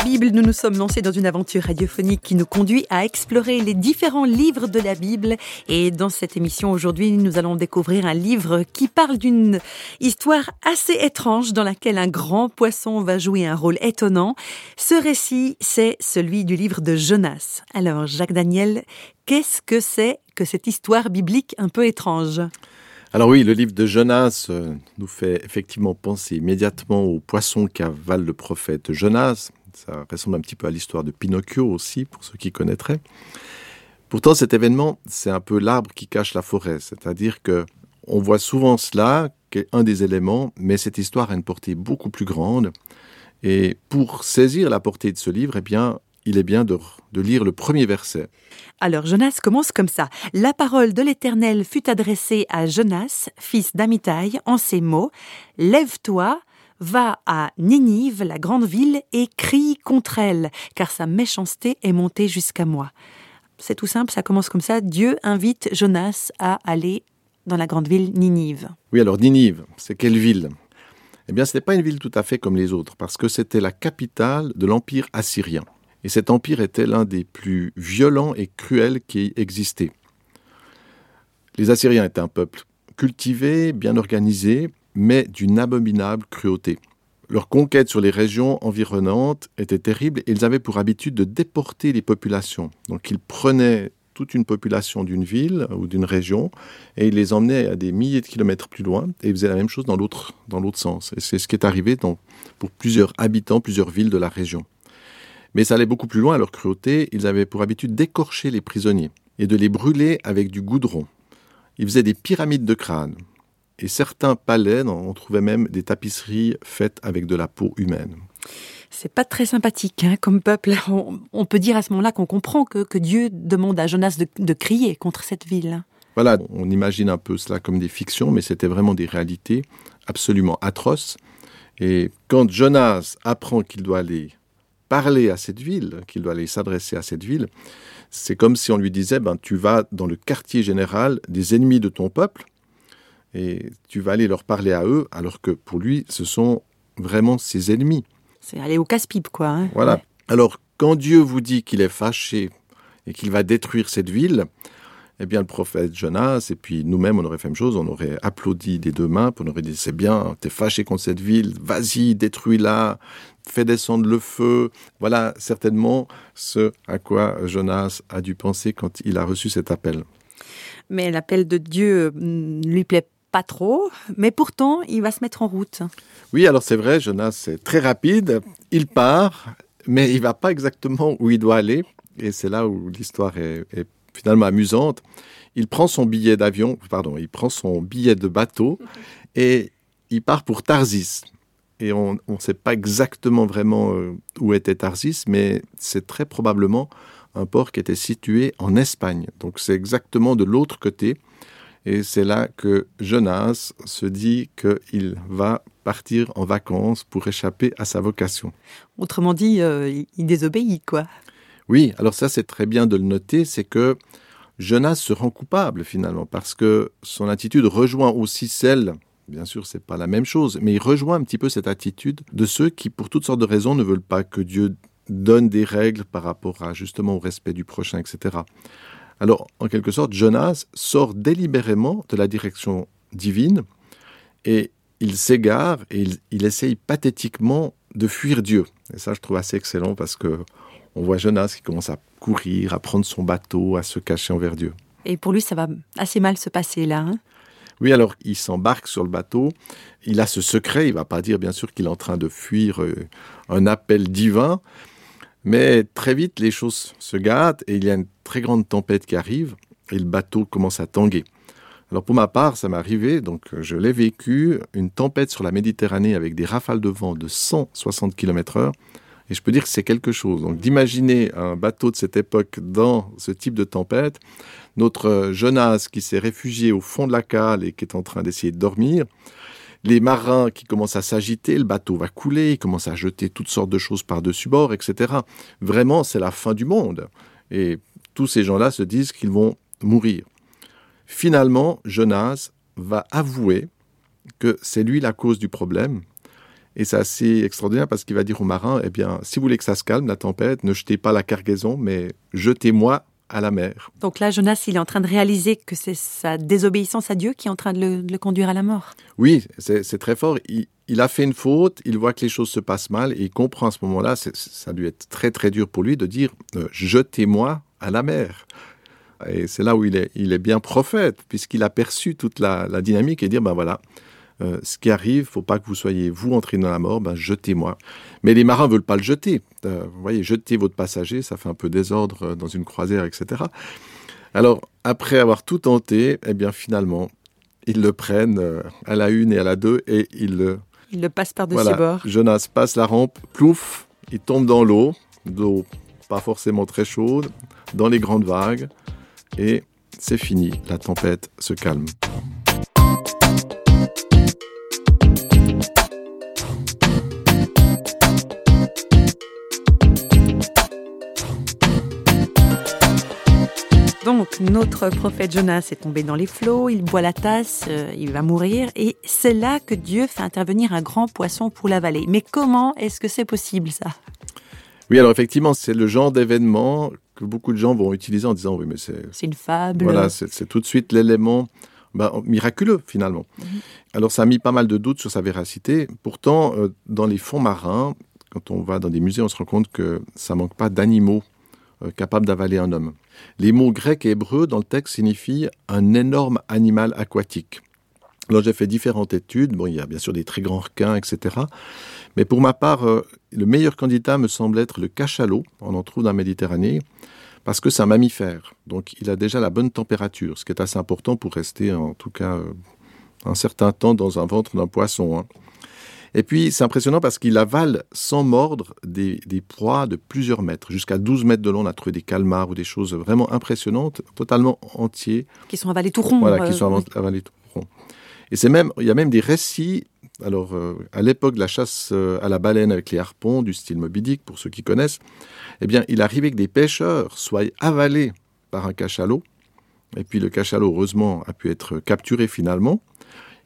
Bible, nous nous sommes lancés dans une aventure radiophonique qui nous conduit à explorer les différents livres de la Bible. Et dans cette émission aujourd'hui, nous allons découvrir un livre qui parle d'une histoire assez étrange dans laquelle un grand poisson va jouer un rôle étonnant. Ce récit, c'est celui du livre de Jonas. Alors, Jacques Daniel, qu'est-ce que c'est que cette histoire biblique un peu étrange? Alors oui, le livre de Jonas euh, nous fait effectivement penser immédiatement au poisson qu'avale le prophète Jonas. Ça ressemble un petit peu à l'histoire de Pinocchio aussi, pour ceux qui connaîtraient. Pourtant, cet événement, c'est un peu l'arbre qui cache la forêt, c'est-à-dire que on voit souvent cela, qui est un des éléments, mais cette histoire a une portée beaucoup plus grande. Et pour saisir la portée de ce livre, eh bien, il est bien de, de lire le premier verset. Alors Jonas commence comme ça. La parole de l'Éternel fut adressée à Jonas, fils d'Amitai, en ces mots Lève-toi, va à Ninive, la grande ville, et crie contre elle, car sa méchanceté est montée jusqu'à moi. C'est tout simple, ça commence comme ça. Dieu invite Jonas à aller dans la grande ville Ninive. Oui, alors Ninive, c'est quelle ville? Eh bien, ce n'est pas une ville tout à fait comme les autres, parce que c'était la capitale de l'Empire assyrien. Et cet empire était l'un des plus violents et cruels qui existaient. Les Assyriens étaient un peuple cultivé, bien organisé, mais d'une abominable cruauté. Leur conquête sur les régions environnantes était terrible et ils avaient pour habitude de déporter les populations. Donc ils prenaient toute une population d'une ville ou d'une région et ils les emmenaient à des milliers de kilomètres plus loin et ils faisaient la même chose dans l'autre, dans l'autre sens. Et c'est ce qui est arrivé pour plusieurs habitants, plusieurs villes de la région. Mais ça allait beaucoup plus loin leur cruauté. Ils avaient pour habitude d'écorcher les prisonniers et de les brûler avec du goudron. Ils faisaient des pyramides de crâne. Et certains palais, on trouvait même des tapisseries faites avec de la peau humaine. C'est pas très sympathique hein, comme peuple. On, peut dire à ce moment-là qu'on comprend que, que, Dieu demande à Jonas de, de crier contre cette ville. Voilà, on imagine un peu cela comme des fictions, mais c'était vraiment des réalités absolument atroces. Et quand Jonas apprend qu'il doit aller parler à cette ville, qu'il doit aller s'adresser à cette ville, c'est comme si on lui disait, ben, tu vas dans le quartier général des ennemis de ton peuple, et tu vas aller leur parler à eux, alors que pour lui, ce sont vraiment ses ennemis. C'est aller au casse-pipe, quoi. Hein. voilà. Alors, quand Dieu vous dit qu'il est fâché et qu'il va détruire cette ville, eh bien, le prophète Jonas, et puis nous-mêmes, on aurait fait la même chose, on aurait applaudi des deux mains, on aurait dit, c'est bien, t'es fâché contre cette ville, vas-y, détruis-la, fais descendre le feu. Voilà certainement ce à quoi Jonas a dû penser quand il a reçu cet appel. Mais l'appel de Dieu ne lui plaît pas trop, mais pourtant, il va se mettre en route. Oui, alors c'est vrai, Jonas est très rapide, il part, mais il va pas exactement où il doit aller, et c'est là où l'histoire est, finalement amusante. Il prend son billet d'avion, pardon, il prend son billet de bateau et il part pour Tarsis. Et on ne sait pas exactement vraiment euh, où était Tarsis, mais c'est très probablement un port qui était situé en Espagne. Donc c'est exactement de l'autre côté. Et c'est là que Jonas se dit qu'il va partir en vacances pour échapper à sa vocation. Autrement dit, euh, il désobéit, quoi. Oui, alors ça c'est très bien de le noter, c'est que Jonas se rend coupable finalement, parce que son attitude rejoint aussi celle, bien sûr c'est pas la même chose, mais il rejoint un petit peu cette attitude de ceux qui pour toutes sortes de raisons ne veulent pas que Dieu donne des règles par rapport à justement au respect du prochain, etc. Alors en quelque sorte, Jonas sort délibérément de la direction divine et il s'égare et il, il essaye pathétiquement de fuir Dieu. Et ça, je trouve assez excellent parce que on voit Jonas qui commence à courir, à prendre son bateau, à se cacher envers Dieu. Et pour lui, ça va assez mal se passer là. Hein? Oui, alors il s'embarque sur le bateau. Il a ce secret. Il va pas dire, bien sûr, qu'il est en train de fuir euh, un appel divin. Mais très vite, les choses se gâtent et il y a une très grande tempête qui arrive et le bateau commence à tanguer. Alors pour ma part, ça m'est arrivé, donc je l'ai vécu, une tempête sur la Méditerranée avec des rafales de vent de 160 km/h. Et je peux dire que c'est quelque chose. Donc d'imaginer un bateau de cette époque dans ce type de tempête, notre Jonas qui s'est réfugié au fond de la cale et qui est en train d'essayer de dormir, les marins qui commencent à s'agiter, le bateau va couler, ils commencent à jeter toutes sortes de choses par-dessus bord, etc. Vraiment, c'est la fin du monde. Et tous ces gens-là se disent qu'ils vont mourir. Finalement, Jonas va avouer que c'est lui la cause du problème. Et c'est assez extraordinaire parce qu'il va dire aux marins, eh bien, si vous voulez que ça se calme, la tempête, ne jetez pas la cargaison, mais jetez-moi à la mer. Donc là, Jonas, il est en train de réaliser que c'est sa désobéissance à Dieu qui est en train de le, conduire à la mort. Oui, c'est très fort. Il, a fait une faute, il voit que les choses se passent mal et il comprend à ce moment-là, ça dû être très très dur pour lui de dire euh, jetez-moi à la mer. Et c'est là où il est, il est bien prophète, puisqu'il a perçu toute la, la, dynamique et dire ben voilà, euh, ce qui arrive, faut pas que vous soyez vous entré dans la mort, ben jetez-moi. Mais les marins veulent pas le jeter. Euh, vous voyez, jeter votre passager, ça fait un peu désordre euh, dans une croisière, etc. Alors après avoir tout tenté, eh bien finalement, ils le prennent à la une et à la deux et ils le il le passe par-dessus bord. Jonas passe la rampe, plouf, il tombe dans l'eau, d'eau pas forcément très chaude, dans les grandes vagues, et c'est fini, la tempête se calme. Notre prophète Jonas est tombé dans les flots, il boit la tasse, euh, il va mourir, et c'est là que Dieu fait intervenir un grand poisson pour l'avaler. Mais comment est-ce que c'est possible, ça? Oui, alors effectivement, c'est le genre d'événement que beaucoup de gens vont utiliser en disant oui, mais c'est. C'est une fable. Voilà, c'est tout de suite l'élément bah, miraculeux, finalement. Mhm. Alors, ça a mis pas mal de doutes sur sa véracité. Pourtant, euh, dans les fonds marins, quand on va dans des musées, on se rend compte que ça manque pas d'animaux euh, capable d'avaler un homme. Les mots grecs et hébreux dans le texte signifient un énorme animal aquatique. Alors j'ai fait différentes études, bon il y a bien sûr des très grands requins, etc. Mais pour ma part, euh, le meilleur candidat me semble être le cachalot, on en trouve dans la Méditerranée, parce que c'est un mammifère, donc il a déjà la bonne température, ce qui est assez important pour rester en tout cas euh, un certain temps dans un ventre d'un poisson. Hein. Et puis, c'est impressionnant parce qu'il avale sans mordre des, proies de plusieurs mètres, jusqu'à 12 mètres de long. On a trouvé des calmars ou des choses vraiment impressionnantes, totalement entiers. Qui sont avalés tout ronds. Voilà, qui euh, sont avalés tout ronds. Et c'est même, il y a même des récits. Alors, euh, à l'époque de la chasse euh, à la baleine avec les harpons, du style Moby Dick, pour ceux qui connaissent, eh bien, il arrivait que des pêcheurs soient avalés par un cachalot. Et puis, le cachalot, heureusement, a pu être capturé finalement.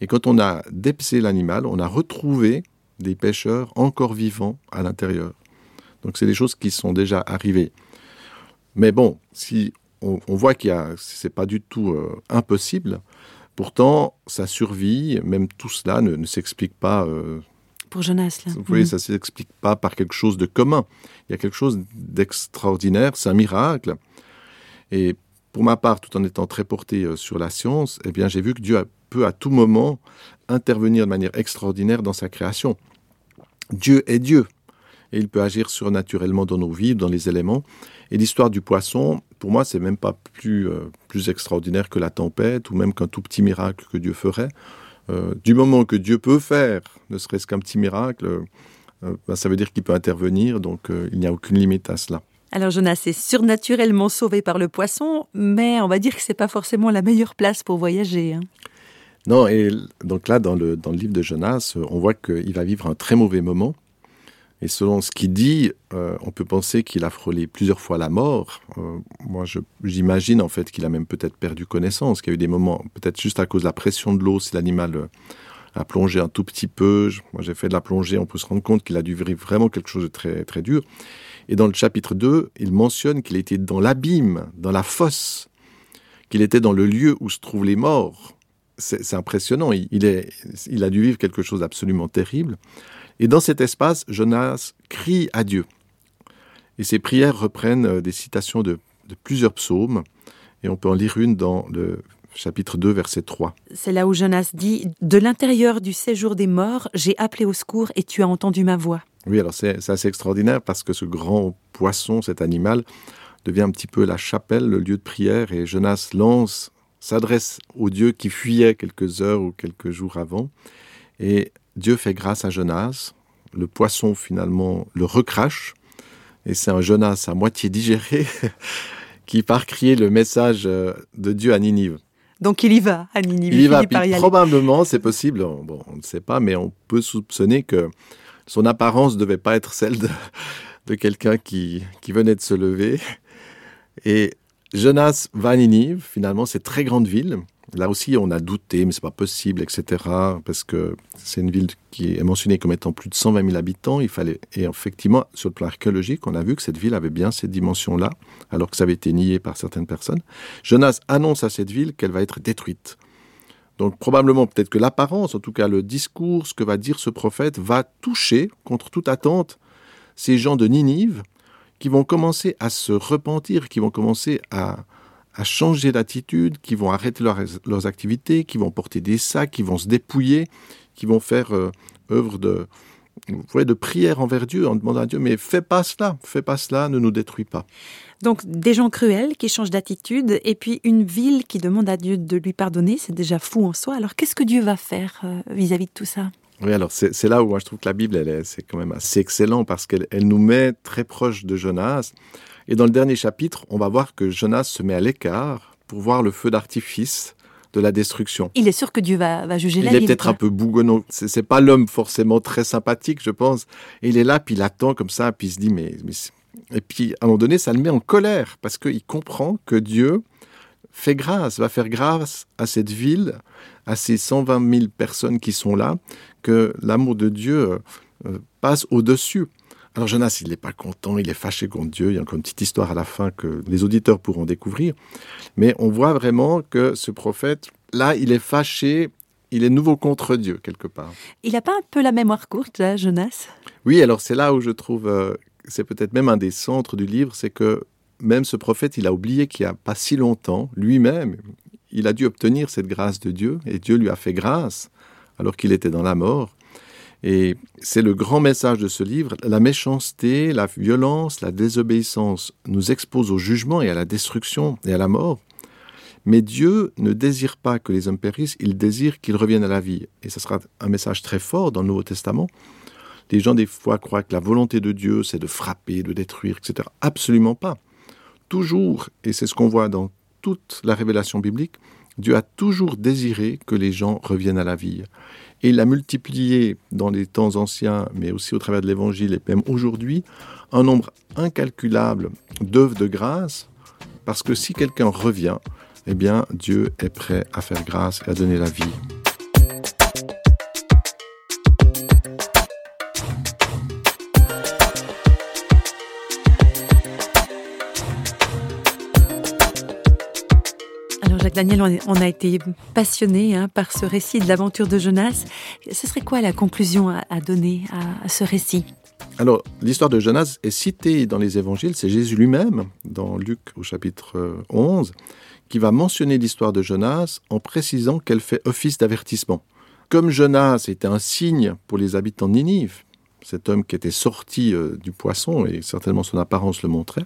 Et quand on a dépecé l'animal, on a retrouvé des pêcheurs encore vivants à l'intérieur. Donc c'est des choses qui sont déjà arrivées. Mais bon, si on, voit qu'il y a, c'est pas du tout euh, impossible. Pourtant, sa survie, même tout cela, ne, s'explique pas. Euh, pour Jonas, là. Vous voyez, mhm. ça ne s'explique pas par quelque chose de commun. Il y a quelque chose d'extraordinaire, c'est un miracle. Et pour ma part, tout en étant très porté euh, sur la science, eh bien, j'ai vu que Dieu peut à tout moment intervenir de manière extraordinaire dans sa création. Dieu est Dieu et il peut agir surnaturellement dans nos vies, dans les éléments. Et l'histoire du poisson, pour moi, c'est même pas plus, euh, plus extraordinaire que la tempête ou même qu'un tout petit miracle que Dieu ferait. Euh, du moment que Dieu peut faire, ne serait-ce qu'un petit miracle, ben, ça veut dire qu'il peut intervenir, donc il n'y a aucune limite à cela. Alors Jonas est surnaturellement sauvé par le poisson, mais on va dire que c'est pas forcément la meilleure place pour voyager. Hein. Non, et donc là, dans le, dans le livre de Jonas, euh, on voit qu'il va vivre un très mauvais moment. Et selon ce qu'il dit, euh, on peut penser qu'il a frôlé plusieurs fois la mort. Euh, moi, j'imagine en fait qu'il a même peut-être perdu connaissance, qu'il y a eu des moments, peut-être juste à cause de la pression de l'eau, si l'animal a plongé un tout petit peu. Moi, j'ai fait de la plongée, on peut se rendre compte qu'il a dû vivre vraiment quelque chose de très, très dur. Et dans le chapitre 2, il mentionne qu'il était dans l'abîme, dans la fosse, qu'il était dans le lieu où se trouvent les morts c'est impressionnant. Il, a dû vivre quelque chose d'absolument terrible. Et dans cet espace, Jonas crie à Dieu. Et ses prières reprennent euh, des citations de, plusieurs psaumes. Et on peut en lire une dans le chapitre 2, verset 3. C'est là où Jonas dit De l'intérieur du séjour des morts, j'ai appelé au secours et tu as entendu ma voix. Oui, alors c'est assez extraordinaire parce que ce grand poisson, cet animal, devient un petit peu la chapelle, le lieu de prière. Et Jonas lance s'adresse au Dieu qui fuyait quelques heures ou quelques jours avant. Et Dieu fait grâce à Jonas. Le poisson finalement le recrache. Et c'est un Jonas à moitié digéré qui part crier le message euh, de Dieu à Ninive. Donc il y va à Ninive. Il y va, probablement, c'est possible, bon, on ne sait pas, mais on peut soupçonner que son apparence ne devait pas être celle de, de quelqu'un qui, qui venait de se lever. Et Jonas va à Ninive, finalement, c'est très grande ville. Là aussi, on a douté, mais c'est pas possible, etc. Parce que c'est une ville qui est mentionnée comme étant plus de 120 000 habitants. Il fallait, et effectivement, sur le plan archéologique, on a vu que cette ville avait bien ces dimensions-là, alors que ça avait été nié par certaines personnes. Jonas annonce à cette ville qu'elle va être détruite. Donc probablement, peut-être que l'apparence, en tout cas le discours, ce que va dire ce prophète, va toucher, contre toute attente, ces gens de Ninive qui vont commencer à se repentir, qui vont commencer à, à changer d'attitude, qui vont arrêter leurs activités, qui vont porter des sacs, qui vont se dépouiller, qui vont faire euh, œuvre de, de prière envers Dieu en demandant à Dieu, mais fais pas cela, fais pas cela, ne nous détruis pas. Donc des gens cruels qui changent d'attitude et puis une ville qui demande à Dieu de lui pardonner, c'est déjà fou en soi. Alors qu'est-ce que Dieu va faire euh, vis-à-vis -vis de tout ça? Oui, alors c'est là où moi je trouve que la Bible, elle, c'est quand même assez excellent parce qu'elle elle nous met très proche de Jonas. Et dans le dernier chapitre, on va voir que Jonas se met à l'écart pour voir le feu d'artifice de la destruction. Il est sûr que Dieu va, va juger la ville. Il est peut-être un peu bougonnant. C'est pas l'homme forcément très sympathique, je pense. Et il est là, puis il attend comme ça, puis il se dit, mais, mais et puis à un moment donné, ça le met en colère parce qu'il comprend que Dieu fait grâce, va faire grâce à cette ville, à ces 120 000 personnes qui sont là, que l'amour de Dieu euh, euh, passe au-dessus. Alors Jonas, il n'est pas content, il est fâché contre Dieu. Il y a encore une petite histoire à la fin que les auditeurs pourront découvrir. Mais on voit vraiment que ce prophète, là, il est fâché, il est nouveau contre Dieu, quelque part. Il n'a pas un peu la mémoire courte, là, Jonas? Oui, alors c'est là où je trouve, euh, c'est peut-être même un des centres du livre, c'est que même ce prophète, il a oublié qu'il n'y a pas si longtemps, lui-même, il a dû obtenir cette grâce de Dieu, et Dieu lui a fait grâce alors qu'il était dans la mort. Et c'est le grand message de ce livre. La méchanceté, la violence, la désobéissance nous exposent au jugement et à la destruction et à la mort. Mais Dieu ne désire pas que les hommes périssent, il désire qu'ils reviennent à la vie. Et ce sera un message très fort dans le Nouveau Testament. Les gens, des fois, croient que la volonté de Dieu, c'est de frapper, de détruire, etc. Absolument pas. Toujours, et c'est ce qu'on voit dans toute la révélation biblique, Dieu a toujours désiré que les gens reviennent à la vie. Et il a multiplié dans les temps anciens, mais aussi au travers de l'Évangile et même aujourd'hui, un nombre incalculable d'œuvres de grâce, parce que si quelqu'un revient, eh bien Dieu est prêt à faire grâce et à donner la vie. Daniel, on a été passionné hein, par ce récit de l'aventure de Jonas. Ce serait quoi la conclusion à, donner à, ce récit? Alors, l'histoire de Jonas est citée dans les évangiles, c'est Jésus lui-même, dans Luc au chapitre 11, qui va mentionner l'histoire de Jonas en précisant qu'elle fait office d'avertissement. Comme Jonas était un signe pour les habitants de Ninive, cet homme qui était sorti euh, du poisson, et certainement son apparence le montrait,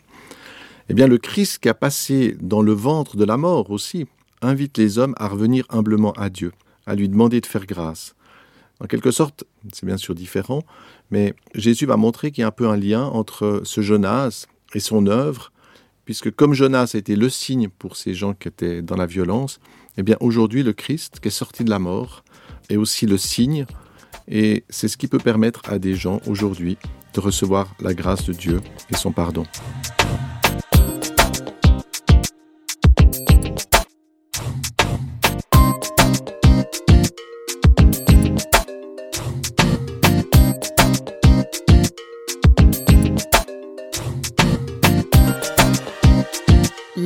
eh bien le Christ qui a passé dans le ventre de la mort aussi, invite les hommes à revenir humblement à Dieu, à lui demander de faire grâce. En quelque sorte, c'est bien sûr différent, mais Jésus va montrer qu'il y a un peu un lien entre ce Jonas et son œuvre, puisque comme Jonas a été le signe pour ces gens qui étaient dans la violence, eh bien aujourd'hui le Christ, qui est sorti de la mort, est aussi le signe, et c'est ce qui peut permettre à des gens aujourd'hui de recevoir la grâce de Dieu et son pardon.